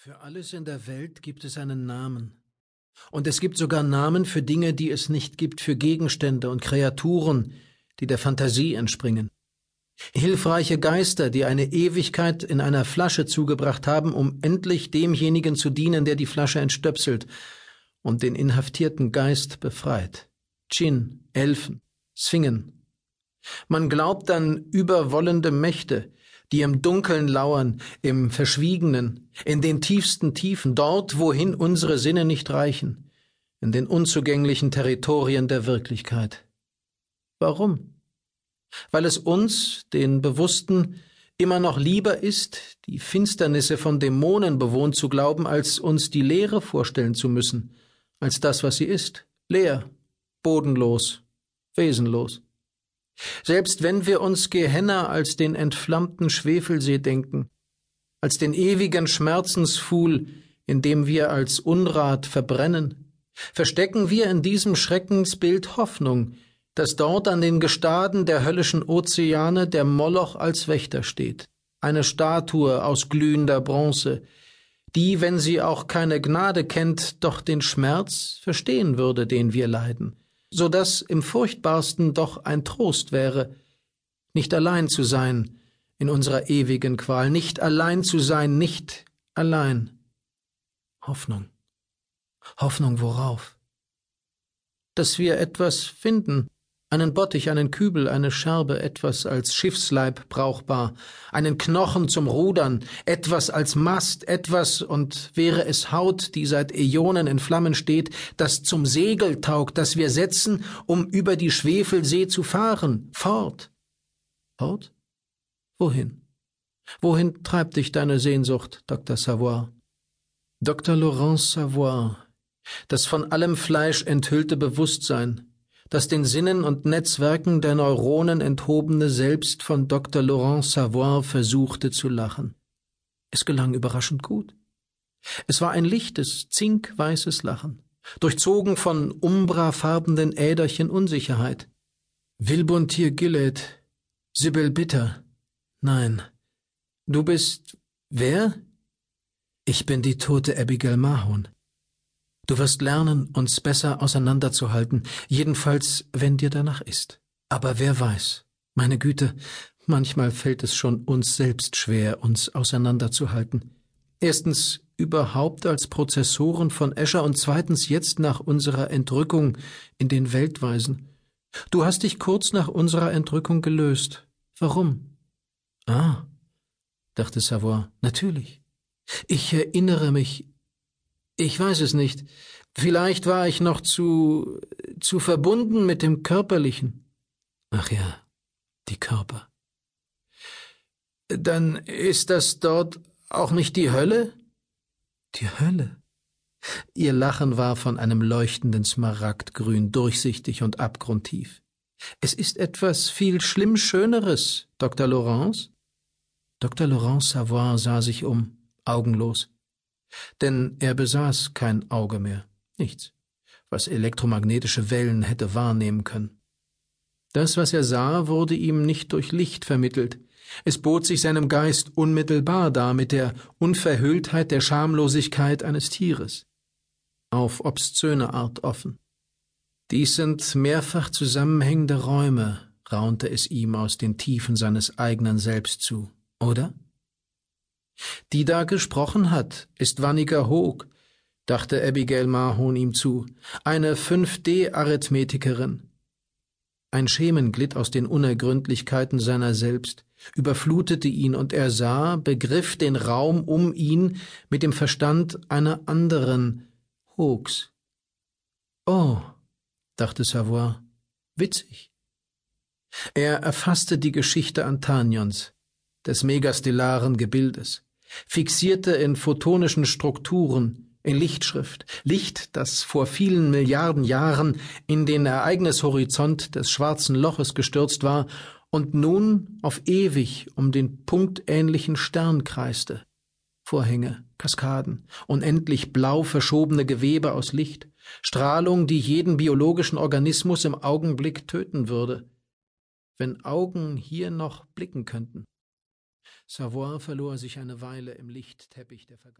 Für alles in der Welt gibt es einen Namen. Und es gibt sogar Namen für Dinge, die es nicht gibt, für Gegenstände und Kreaturen, die der Fantasie entspringen. Hilfreiche Geister, die eine Ewigkeit in einer Flasche zugebracht haben, um endlich demjenigen zu dienen, der die Flasche entstöpselt und den inhaftierten Geist befreit. Djinn, Elfen, Zwingen. Man glaubt an überwollende Mächte, die im Dunkeln lauern, im Verschwiegenen, in den tiefsten Tiefen, dort, wohin unsere Sinne nicht reichen, in den unzugänglichen Territorien der Wirklichkeit. Warum? Weil es uns, den Bewussten, immer noch lieber ist, die Finsternisse von Dämonen bewohnt zu glauben, als uns die Leere vorstellen zu müssen, als das, was sie ist, leer, bodenlos, wesenlos. Selbst wenn wir uns Gehenna als den entflammten Schwefelsee denken, als den ewigen Schmerzensfuhl, in dem wir als Unrat verbrennen, verstecken wir in diesem Schreckensbild Hoffnung, dass dort an den Gestaden der höllischen Ozeane der Moloch als Wächter steht, eine Statue aus glühender Bronze, die, wenn sie auch keine Gnade kennt, doch den Schmerz verstehen würde, den wir leiden so dass im furchtbarsten doch ein Trost wäre, nicht allein zu sein in unserer ewigen Qual, nicht allein zu sein, nicht allein. Hoffnung. Hoffnung worauf? Dass wir etwas finden, einen Bottich, einen Kübel, eine Scherbe, etwas als Schiffsleib brauchbar, einen Knochen zum Rudern, etwas als Mast, etwas, und wäre es Haut, die seit Äonen in Flammen steht, das zum Segel taugt, das wir setzen, um über die Schwefelsee zu fahren, fort. Fort? Wohin? Wohin treibt dich deine Sehnsucht, Dr. Savoy? Dr. Laurence Savoy, das von allem Fleisch enthüllte Bewusstsein, das den Sinnen und Netzwerken der Neuronen enthobene Selbst von Dr. Laurent Savoy versuchte zu lachen. Es gelang überraschend gut. Es war ein lichtes, zinkweißes Lachen, durchzogen von umbrafarbenen Äderchen Unsicherheit. Wilbuntier Gillet, Sibyl Bitter. Nein. Du bist wer? Ich bin die tote Abigail Mahon. Du wirst lernen, uns besser auseinanderzuhalten, jedenfalls, wenn dir danach ist. Aber wer weiß, meine Güte, manchmal fällt es schon uns selbst schwer, uns auseinanderzuhalten. Erstens überhaupt als Prozessoren von Escher und zweitens jetzt nach unserer Entrückung in den Weltweisen. Du hast dich kurz nach unserer Entrückung gelöst. Warum? Ah, dachte Savoy, natürlich. Ich erinnere mich, ich weiß es nicht. Vielleicht war ich noch zu zu verbunden mit dem Körperlichen. Ach ja, die Körper. Dann ist das dort auch nicht die Hölle? Die Hölle? Ihr Lachen war von einem leuchtenden Smaragdgrün, durchsichtig und abgrundtief. Es ist etwas viel schlimm Schöneres, Dr. Laurence? Dr. Laurence Savoy sah sich um, augenlos denn er besaß kein Auge mehr, nichts, was elektromagnetische Wellen hätte wahrnehmen können. Das, was er sah, wurde ihm nicht durch Licht vermittelt, es bot sich seinem Geist unmittelbar dar mit der Unverhülltheit der Schamlosigkeit eines Tieres, auf obszöne Art offen. Dies sind mehrfach zusammenhängende Räume, raunte es ihm aus den Tiefen seines eigenen Selbst zu, oder? Die da gesprochen hat, ist Wanniger Hoog, dachte Abigail Mahon ihm zu, eine 5D-Arithmetikerin. Ein Schemen glitt aus den Unergründlichkeiten seiner selbst, überflutete ihn, und er sah, begriff den Raum um ihn mit dem Verstand einer anderen Hoogs. Oh, dachte Savoy, witzig. Er erfasste die Geschichte Antanions, des megastellaren Gebildes fixierte in photonischen Strukturen, in Lichtschrift, Licht, das vor vielen Milliarden Jahren in den Ereignishorizont des schwarzen Loches gestürzt war und nun auf ewig um den punktähnlichen Stern kreiste. Vorhänge, Kaskaden, unendlich blau verschobene Gewebe aus Licht, Strahlung, die jeden biologischen Organismus im Augenblick töten würde, wenn Augen hier noch blicken könnten. Savoy verlor sich eine Weile im Lichtteppich der Vergangenheit.